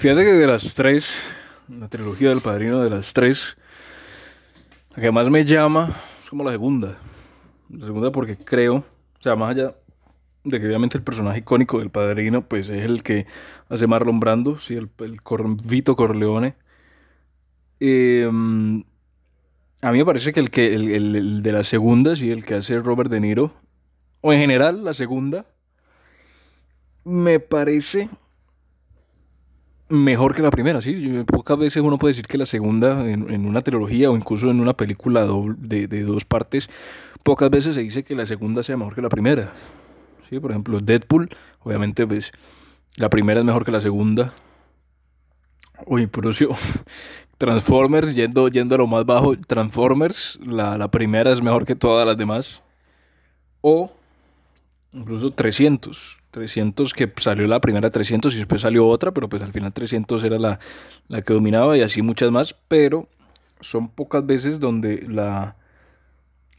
Fíjate que de las tres, la trilogía del padrino de las tres, la que más me llama es como la segunda. La segunda porque creo, o sea, más allá de que obviamente el personaje icónico del padrino, pues es el que hace Marlon Brando, sí, el, el Vito Corleone. Eh, a mí me parece que el, que el, el, de la segunda, sí, el que hace Robert De Niro, o en general la segunda, me parece mejor que la primera, sí. Pocas veces uno puede decir que la segunda, en, una trilogía o incluso en una película de, de, dos partes, pocas veces se dice que la segunda sea mejor que la primera. Sí, por ejemplo, Deadpool, obviamente, pues la primera es mejor que la segunda. Uy, pero Transformers, yendo, yendo a lo más bajo, Transformers, la, la primera es mejor que todas las demás. O incluso 300. 300 que salió la primera 300 y después salió otra, pero pues al final 300 era la, la que dominaba y así muchas más, pero son pocas veces donde la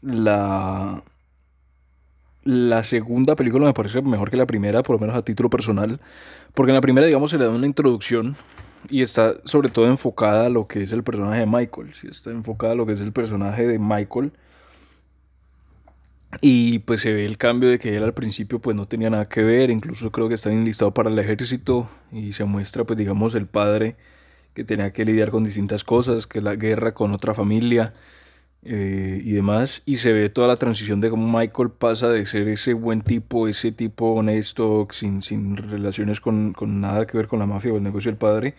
la la segunda película me parece mejor que la primera, por lo menos a título personal, porque en la primera digamos se le da una introducción y está sobre todo enfocada a lo que es el personaje de Michael, si está enfocada a lo que es el personaje de Michael y pues se ve el cambio de que él al principio pues no tenía nada que ver, incluso creo que está enlistado para el ejército y se muestra pues digamos el padre que tenía que lidiar con distintas cosas, que la guerra con otra familia eh, y demás. Y se ve toda la transición de cómo Michael pasa de ser ese buen tipo, ese tipo honesto, sin, sin relaciones con, con nada que ver con la mafia o el negocio del padre,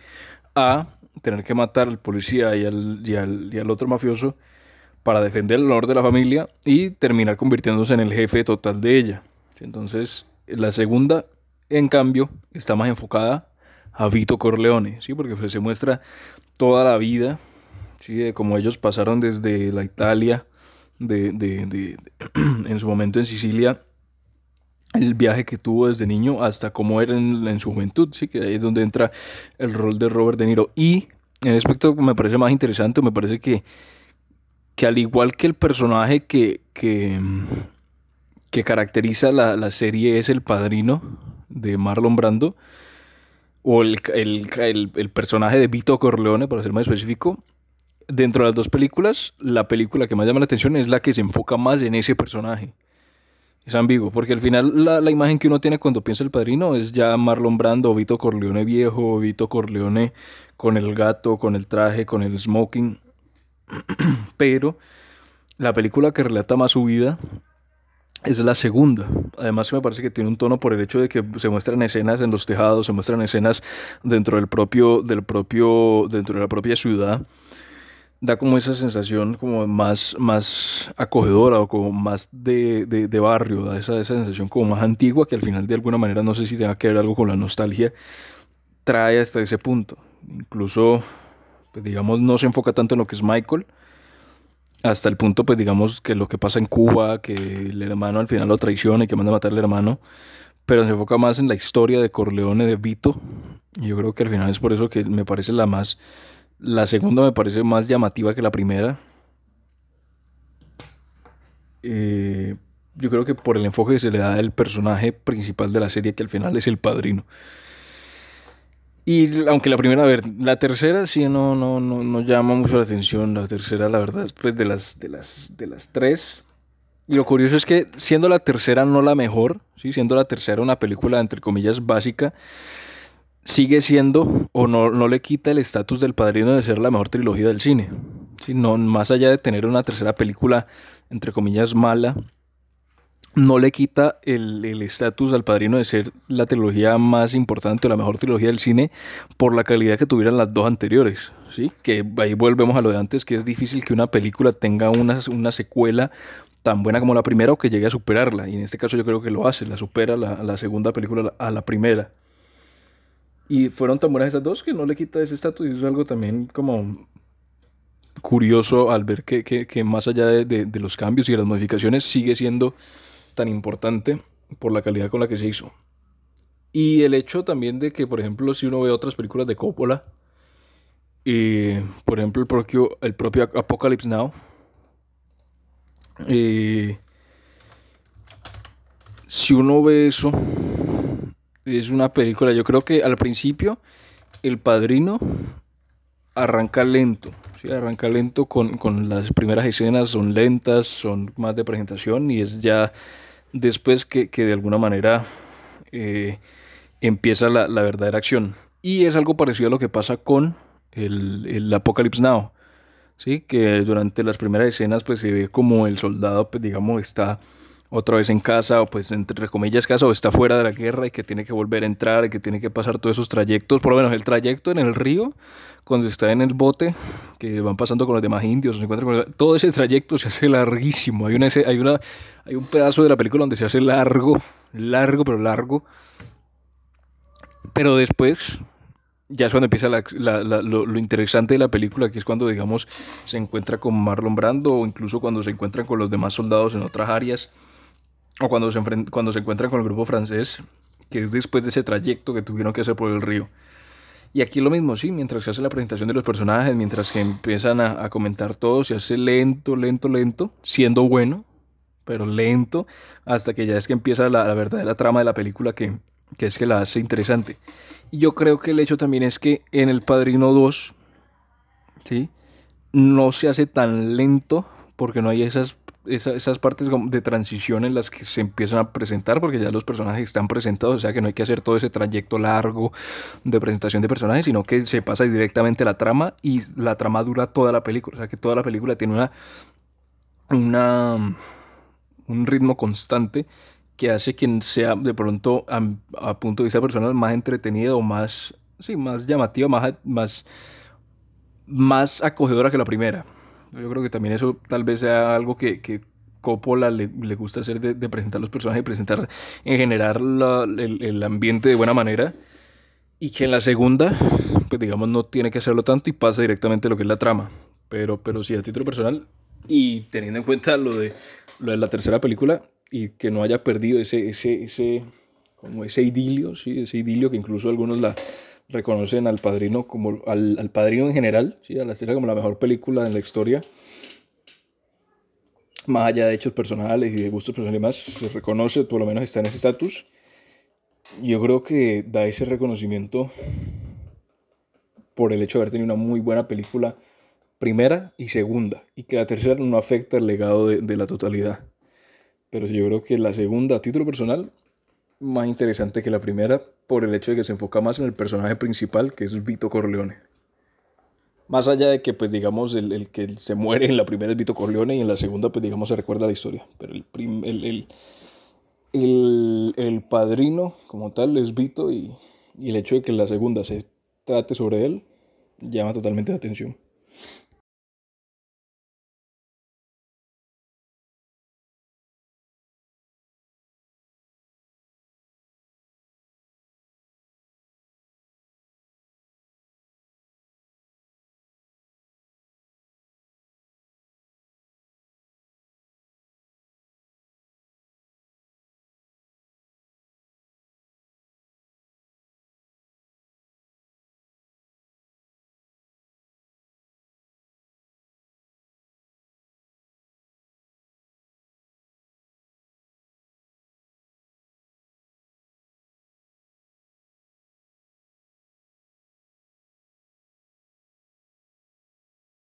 a tener que matar al policía y al, y al, y al otro mafioso para defender el honor de la familia y terminar convirtiéndose en el jefe total de ella. Entonces, la segunda, en cambio, está más enfocada a Vito Corleone, ¿sí? porque pues, se muestra toda la vida, ¿sí? de cómo ellos pasaron desde la Italia, de, de, de, en su momento en Sicilia, el viaje que tuvo desde niño hasta cómo era en, su juventud, ¿sí? que ahí es donde entra el rol de Robert De Niro. Y en aspecto me parece más interesante, me parece que que al igual que el personaje que, que, que caracteriza la, la, serie es el padrino de Marlon Brando, o el, el, el, personaje de Vito Corleone, para ser más específico, dentro de las dos películas, la película que más llama la atención es la que se enfoca más en ese personaje. Es ambiguo, porque al final la, la imagen que uno tiene cuando piensa el padrino es ya Marlon Brando, Vito Corleone viejo, Vito Corleone con el gato, con el traje, con el smoking. Pero la película que relata más su vida es la segunda. Además me parece que tiene un tono por el hecho de que se muestran escenas en los tejados, se muestran escenas dentro del propio, del propio, dentro de la propia ciudad. Da como esa sensación como más, más acogedora o como más de, de, de barrio, da esa, esa, sensación como más antigua que al final de alguna manera no sé si tenga que ver algo con la nostalgia, trae hasta ese punto. Incluso pues digamos, no se enfoca tanto en lo que es Michael, hasta el punto, pues digamos, que lo que pasa en Cuba, que el hermano al final lo traiciona y que manda a matar al hermano, pero se enfoca más en la historia de Corleone, de Vito, y yo creo que al final es por eso que me parece la más, la segunda me parece más llamativa que la primera. Eh, yo creo que por el enfoque que se le da al personaje principal de la serie, que al final es el padrino. Y aunque la primera, a ver, la tercera sí no, no, no, no llama mucho la atención. La tercera, la verdad, pues de las, de las, de las tres. Y lo curioso es que siendo la tercera no la mejor, ¿sí? siendo la tercera una película entre comillas básica, sigue siendo o no, no le quita el estatus del padrino de ser la mejor trilogía del cine. ¿sí? No, más allá de tener una tercera película entre comillas mala, no le quita el estatus al padrino de ser la trilogía más importante o la mejor trilogía del cine por la calidad que tuvieran las dos anteriores. ¿sí? Que ahí volvemos a lo de antes, que es difícil que una película tenga una, una secuela tan buena como la primera o que llegue a superarla. Y en este caso yo creo que lo hace, la supera la, la segunda película a la primera. Y fueron tan buenas esas dos que no le quita ese estatus y es algo también como curioso al ver que, que, que más allá de, de, de los cambios y las modificaciones sigue siendo tan importante por la calidad con la que se hizo. Y el hecho también de que, por ejemplo, si uno ve otras películas de Coppola, y, por ejemplo, el propio, el propio Apocalypse Now, y, si uno ve eso, es una película, yo creo que al principio El Padrino arranca lento, ¿sí? arranca lento con, con, las primeras escenas, son lentas, son más de presentación y es ya después que, que de alguna manera eh, empieza la, la, verdadera acción. Y es algo parecido a lo que pasa con el, el Apocalypse Now, ¿sí? que durante las primeras escenas pues se ve como el soldado, pues, digamos, está otra vez en casa, o pues entre comillas casa, o está fuera de la guerra y que tiene que volver a entrar, y que tiene que pasar todos esos trayectos, por lo menos el trayecto en el río, cuando está en el bote, que van pasando con los demás indios, se con todo ese trayecto se hace larguísimo. Hay, una, hay, una, hay un pedazo de la película donde se hace largo, largo, pero largo. Pero después, ya es cuando empieza la, la, lo, lo, interesante de la película, que es cuando, digamos, se encuentra con Marlon Brando o incluso cuando se encuentran con los demás soldados en otras áreas o cuando se, cuando se encuentran con el grupo francés, que es después de ese trayecto que tuvieron que hacer por el río. Y aquí lo mismo, sí, mientras se hace la presentación de los personajes, mientras que empiezan a, a comentar todo, se hace lento, lento, lento, siendo bueno, pero lento, hasta que ya es que empieza la, la verdadera trama de la película que, que es que la hace interesante. Y yo creo que el hecho también es que en El Padrino 2, ¿sí? No se hace tan lento porque no hay esas esas partes de transición en las que se empiezan a presentar, porque ya los personajes están presentados, o sea que no hay que hacer todo ese trayecto largo de presentación de personajes, sino que se pasa directamente a la trama y la trama dura toda la película, o sea que toda la película tiene una, una un ritmo constante que hace que sea de pronto a, a punto de vista personal más entretenida o más, sí, más llamativa, más, más, más acogedora que la primera. Yo creo que también eso tal vez sea algo que, que Coppola le, le, gusta hacer de, de, presentar los personajes y presentar en general la, el, el, ambiente de buena manera. Y que en la segunda, pues digamos, no tiene que hacerlo tanto y pasa directamente lo que es la trama. Pero, pero sí, a título personal y teniendo en cuenta lo de, lo de la tercera película y que no haya perdido ese, ese, ese, como ese idilio, ¿sí? ese idilio que incluso algunos la, reconocen al Padrino como al, al Padrino en general, ¿sí? a la serie como la mejor película en la historia. Más allá de hechos personales y de gustos personales más, se reconoce, por lo menos está en ese estatus. Yo creo que da ese reconocimiento por el hecho de haber tenido una muy buena película primera y segunda, y que la tercera no afecta el legado de, de la totalidad. Pero yo creo que la segunda, a título personal, más interesante que la primera por el hecho de que se enfoca más en el personaje principal, que es Vito Corleone. Más allá de que, pues, digamos, el, el que se muere en la primera es Vito Corleone y en la segunda, pues, digamos, se recuerda la historia. Pero el, el, el, el, el, padrino, como tal, es Vito y, y el hecho de que en la segunda se trate sobre él llama totalmente la atención.